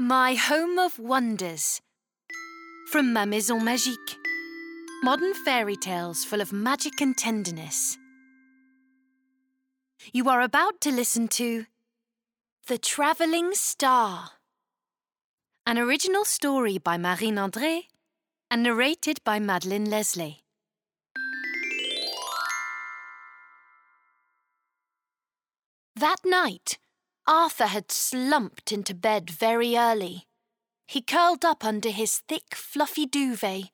My Home of Wonders from Ma Maison Magique. Modern fairy tales full of magic and tenderness. You are about to listen to The Travelling Star, an original story by Marine André and narrated by Madeleine Leslay. That night, Arthur had slumped into bed very early. He curled up under his thick, fluffy duvet.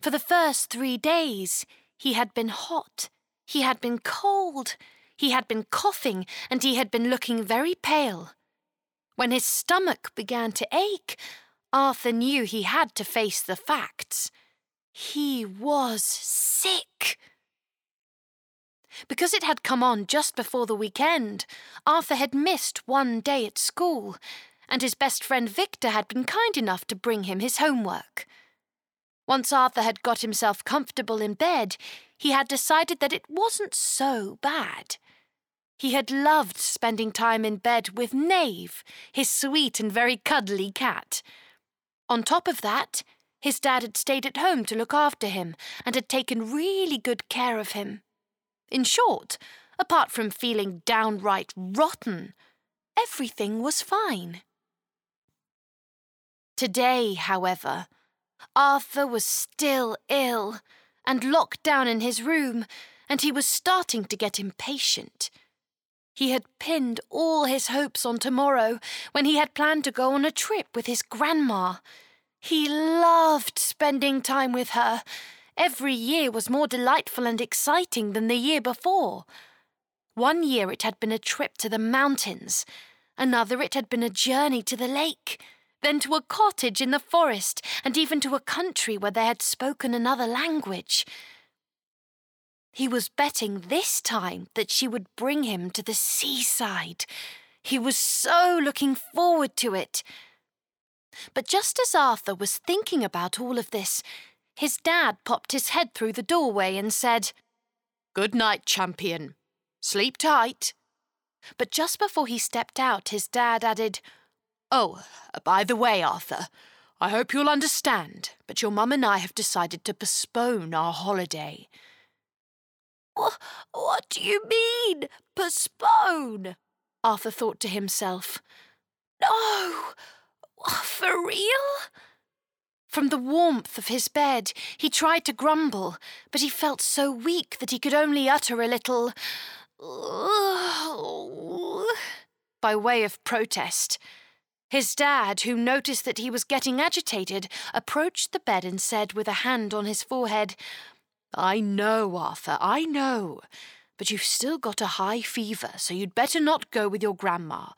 For the first three days, he had been hot, he had been cold, he had been coughing, and he had been looking very pale. When his stomach began to ache, Arthur knew he had to face the facts. He was sick. Because it had come on just before the weekend, Arthur had missed one day at school, and his best friend Victor had been kind enough to bring him his homework. Once Arthur had got himself comfortable in bed, he had decided that it wasn't so bad. He had loved spending time in bed with Knave, his sweet and very cuddly cat. On top of that, his dad had stayed at home to look after him and had taken really good care of him. In short, apart from feeling downright rotten, everything was fine. Today, however, Arthur was still ill and locked down in his room, and he was starting to get impatient. He had pinned all his hopes on tomorrow when he had planned to go on a trip with his grandma. He loved spending time with her, Every year was more delightful and exciting than the year before. One year it had been a trip to the mountains, another it had been a journey to the lake, then to a cottage in the forest, and even to a country where they had spoken another language. He was betting this time that she would bring him to the seaside. He was so looking forward to it. But just as Arthur was thinking about all of this, his dad popped his head through the doorway and said, Good night, champion. Sleep tight. But just before he stepped out, his dad added, Oh, uh, by the way, Arthur, I hope you'll understand, but your mum and I have decided to postpone our holiday. What do you mean, postpone? Arthur thought to himself. No, for real? From the warmth of his bed, he tried to grumble, but he felt so weak that he could only utter a little by way of protest. His dad, who noticed that he was getting agitated, approached the bed and said with a hand on his forehead, I know, Arthur, I know. But you've still got a high fever, so you'd better not go with your grandma.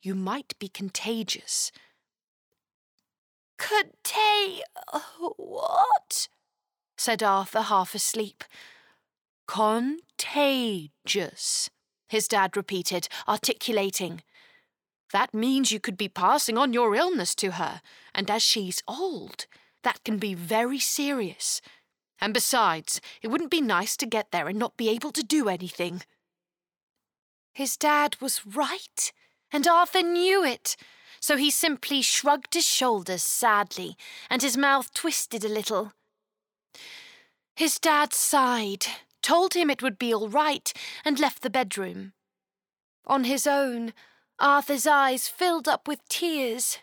You might be contagious. Contay. what? said Arthur, half asleep. Contagious, his dad repeated, articulating. That means you could be passing on your illness to her, and as she's old, that can be very serious. And besides, it wouldn't be nice to get there and not be able to do anything. His dad was right, and Arthur knew it so he simply shrugged his shoulders sadly, and his mouth twisted a little. His dad sighed, told him it would be all right, and left the bedroom. On his own, Arthur's eyes filled up with tears.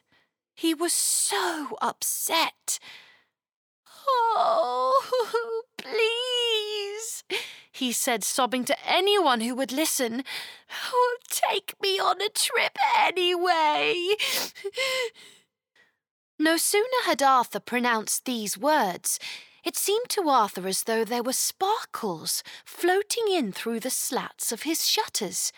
He was so upset. Oh, please, he said, sobbing to anyone who would listen. Oh, take me on a trip anyway. no sooner had Arthur pronounced these words, it seemed to Arthur as though there were sparkles floating in through the slats of his shutters.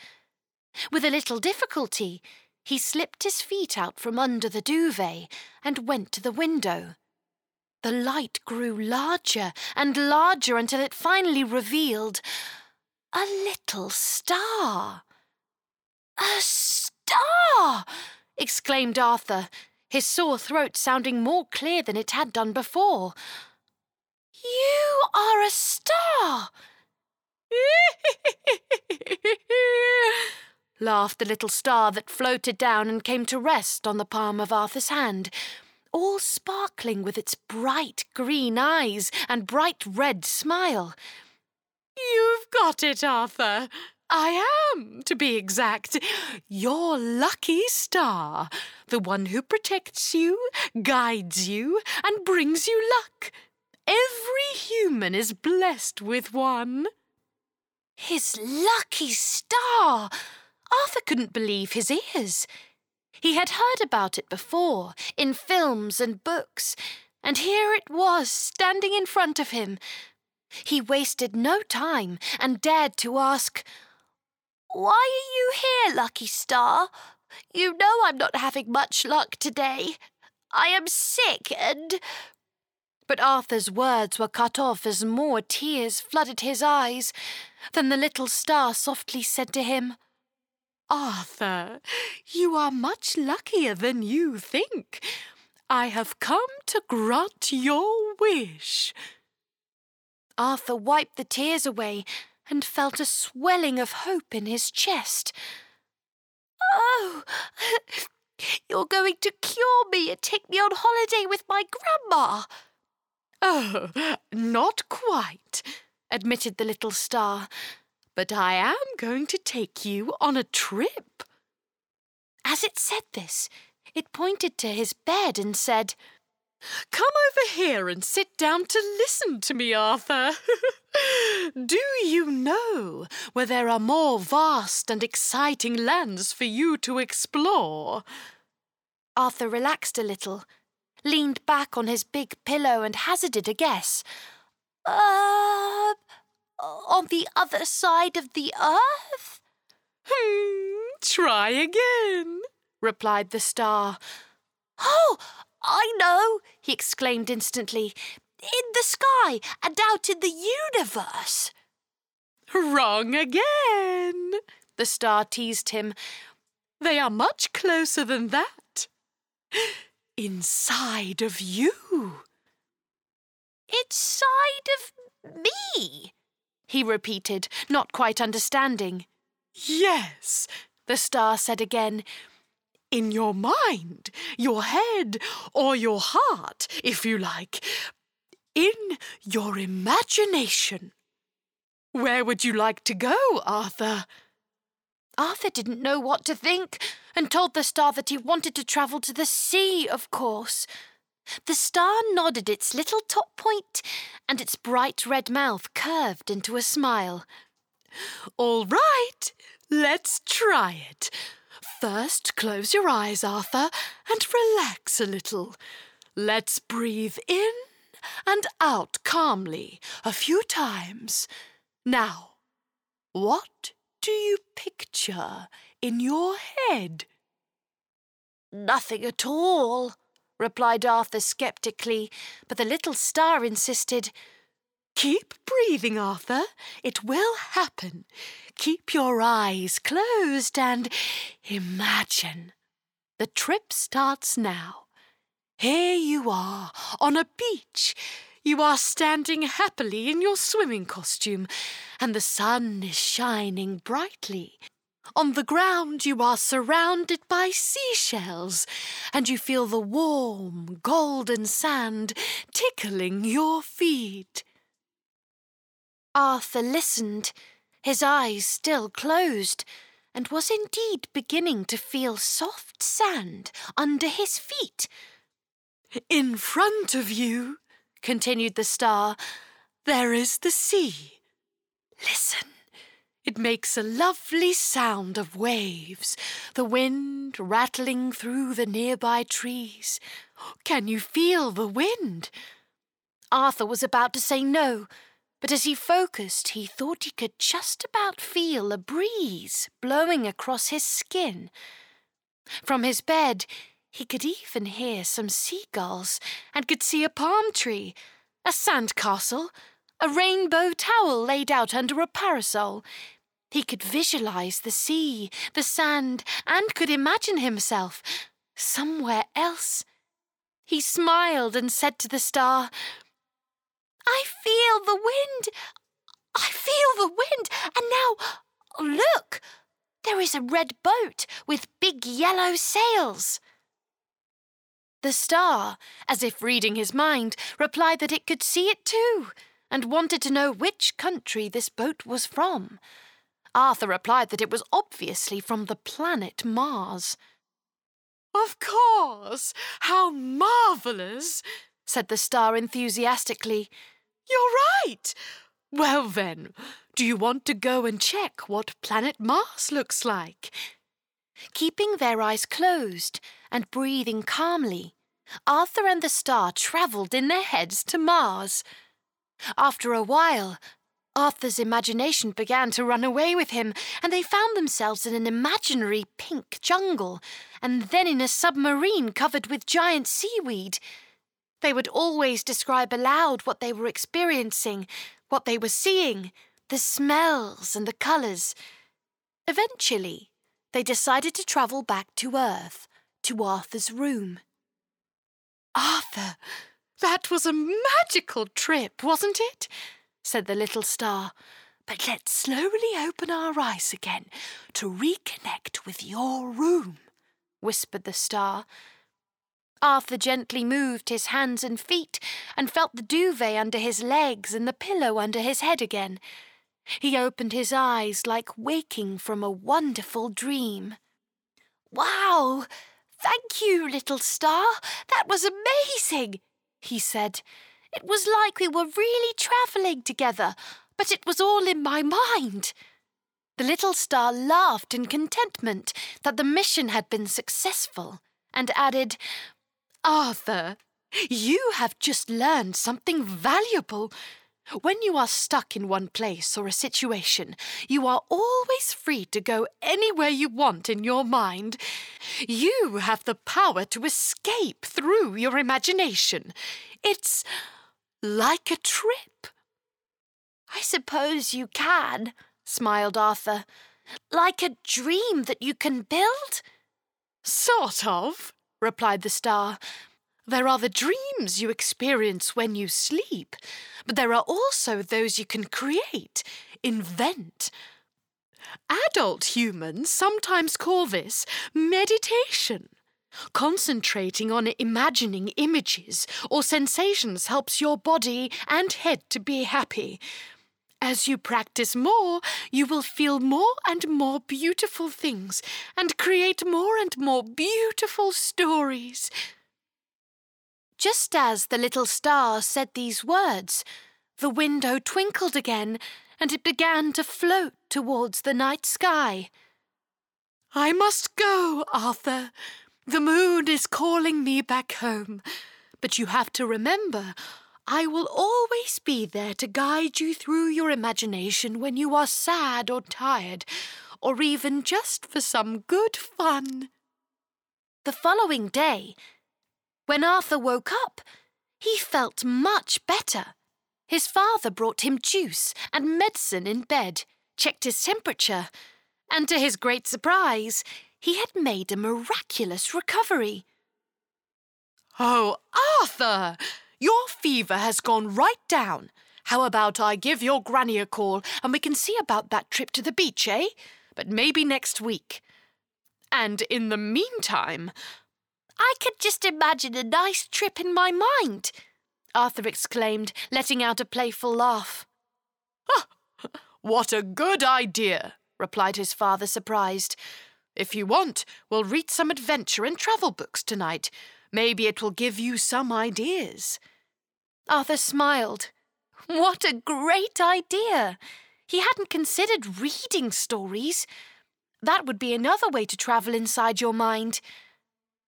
With a little difficulty, he slipped his feet out from under the duvet and went to the window. The light grew larger and larger until it finally revealed a little star. A star! exclaimed Arthur, his sore throat sounding more clear than it had done before. You are a star! laughed the little star that floated down and came to rest on the palm of Arthur's hand, all sparkling with its bright green eyes and bright red smile. You've got it, Arthur. I am, to be exact, your lucky star, the one who protects you, guides you, and brings you luck. Every human is blessed with one. His lucky star! Arthur couldn't believe his ears. He had heard about it before, in films and books, and here it was standing in front of him. He wasted no time and dared to ask, Why are you here, Lucky Star? You know I'm not having much luck today. I am sick and. But Arthur's words were cut off as more tears flooded his eyes. Then the little star softly said to him, Arthur, you are much luckier than you think. I have come to grant your wish. Arthur wiped the tears away and felt a swelling of hope in his chest. Oh, you're going to cure me and take me on holiday with my grandma. Oh, not quite, admitted the little star but I am going to take you on a trip. As it said this, it pointed to his bed and said, Come over here and sit down to listen to me, Arthur. Do you know where there are more vast and exciting lands for you to explore? Arthur relaxed a little, leaned back on his big pillow, and hazarded a guess. Uh, on the other side of the earth? Hmm, try again, replied the star. Oh, I know, he exclaimed instantly. In the sky and out in the universe. Wrong again, the star teased him. They are much closer than that. Inside of you. Inside of me? He repeated, not quite understanding. Yes, the star said again. In your mind, your head, or your heart, if you like. In your imagination. Where would you like to go, Arthur? Arthur didn't know what to think and told the star that he wanted to travel to the sea, of course. The star nodded its little top point, and its bright red mouth curved into a smile. All right, let's try it. First, close your eyes, Arthur, and relax a little. Let's breathe in and out calmly a few times. Now, what do you picture in your head? Nothing at all, replied Arthur sceptically, but the little star insisted. Keep breathing, Arthur. It will happen. Keep your eyes closed and imagine. The trip starts now. Here you are on a beach. You are standing happily in your swimming costume, and the sun is shining brightly. On the ground, you are surrounded by seashells, and you feel the warm, golden sand tickling your feet. Arthur listened, his eyes still closed, and was indeed beginning to feel soft sand under his feet. In front of you, continued the star, there is the sea. Listen. It makes a lovely sound of waves, the wind rattling through the nearby trees. Can you feel the wind? Arthur was about to say no, but as he focused, he thought he could just about feel a breeze blowing across his skin. From his bed, he could even hear some seagulls and could see a palm tree, a sand castle, a rainbow towel laid out under a parasol. He could visualize the sea, the sand, and could imagine himself somewhere else. He smiled and said to the star, I feel the wind. I feel the wind. And now, look, There is a red boat with big yellow sails. The star, as if reading his mind, replied that it could see it too, and wanted to know which country this boat was from. Arthur replied that it was obviously from the planet Mars. Of course! How marvellous! said the star enthusiastically. You're right! Well then, do you want to go and check what planet Mars looks like? Keeping their eyes closed and breathing calmly, Arthur and the star travelled in their heads to Mars. After a while, Arthur's imagination began to run away with him, and they found themselves in an imaginary pink jungle, and then in a submarine covered with giant seaweed. They would always describe aloud what they were experiencing, what they were seeing, the smells and the colours. Eventually, they decided to travel back to Earth, to Arthur's room. Arthur, that was a magical trip, wasn't it? said the little star. But let's slowly open our eyes again to reconnect with your room, whispered the star. Arthur gently moved his hands and feet and felt the duvet under his legs and the pillow under his head again. He opened his eyes like waking from a wonderful dream. Wow! Thank you, little star. That was amazing, he said. It was like we were really travelling together, but it was all in my mind. The little star laughed in contentment that the mission had been successful and added, Arthur, you have just learned something valuable. When you are stuck in one place or a situation, you are always free to go anywhere you want in your mind. You have the power to escape through your imagination. It's like a trip. I suppose you can, smiled Arthur. Like a dream that you can build? Sort of, replied the star. There are the dreams you experience when you sleep, but there are also those you can create, invent. Adult humans sometimes call this meditation. Concentrating on imagining images or sensations helps your body and head to be happy. As you practice more, you will feel more and more beautiful things and create more and more beautiful stories. Just as the little star said these words, the window twinkled again and it began to float towards the night sky. I must go, Arthur. The moon is calling me back home. But you have to remember, I will always be there to guide you through your imagination when you are sad or tired, or even just for some good fun. The following day, when Arthur woke up, he felt much better. His father brought him juice and medicine in bed, checked his temperature, and to his great surprise, he had made a miraculous recovery. Oh, Arthur! Your fever has gone right down. How about I give your granny a call and we can see about that trip to the beach, eh? But maybe next week. And in the meantime, I could just imagine a nice trip in my mind, Arthur exclaimed, letting out a playful laugh. what a good idea, replied his father, surprised. If you want, we'll read some adventure and travel books tonight. Maybe it will give you some ideas. Arthur smiled. What a great idea! He hadn't considered reading stories. That would be another way to travel inside your mind.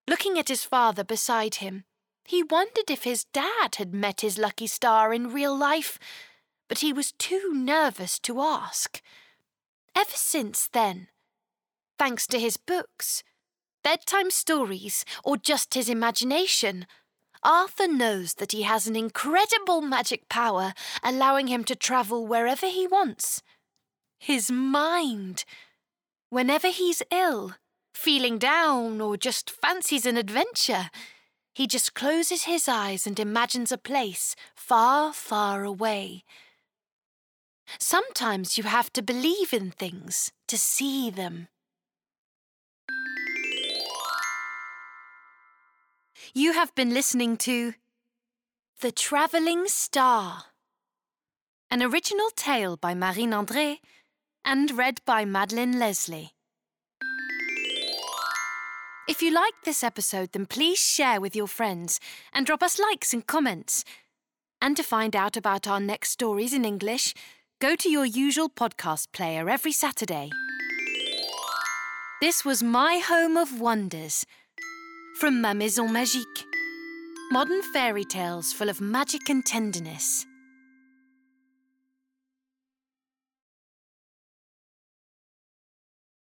Looking at his father beside him, he wondered if his dad had met his lucky star in real life, but he was too nervous to ask. Ever since then, thanks to his books, bedtime stories, or just his imagination, Arthur knows that he has an incredible magic power allowing him to travel wherever he wants. His mind. Whenever he's ill, feeling down or just fancies an adventure. He just closes his eyes and imagines a place far, far away. Sometimes you have to believe in things to see them. You have been listening to The Travelling Star, an original tale by Marine André and read by Madeleine Leslay. If you liked this episode, then please share with your friends and drop us likes and comments. And to find out about our next stories in English, go to your usual podcast player every Saturday. This was My Home of Wonders from Ma Maison Magique. Modern fairy tales full of magic and tenderness.